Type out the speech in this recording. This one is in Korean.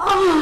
Oh,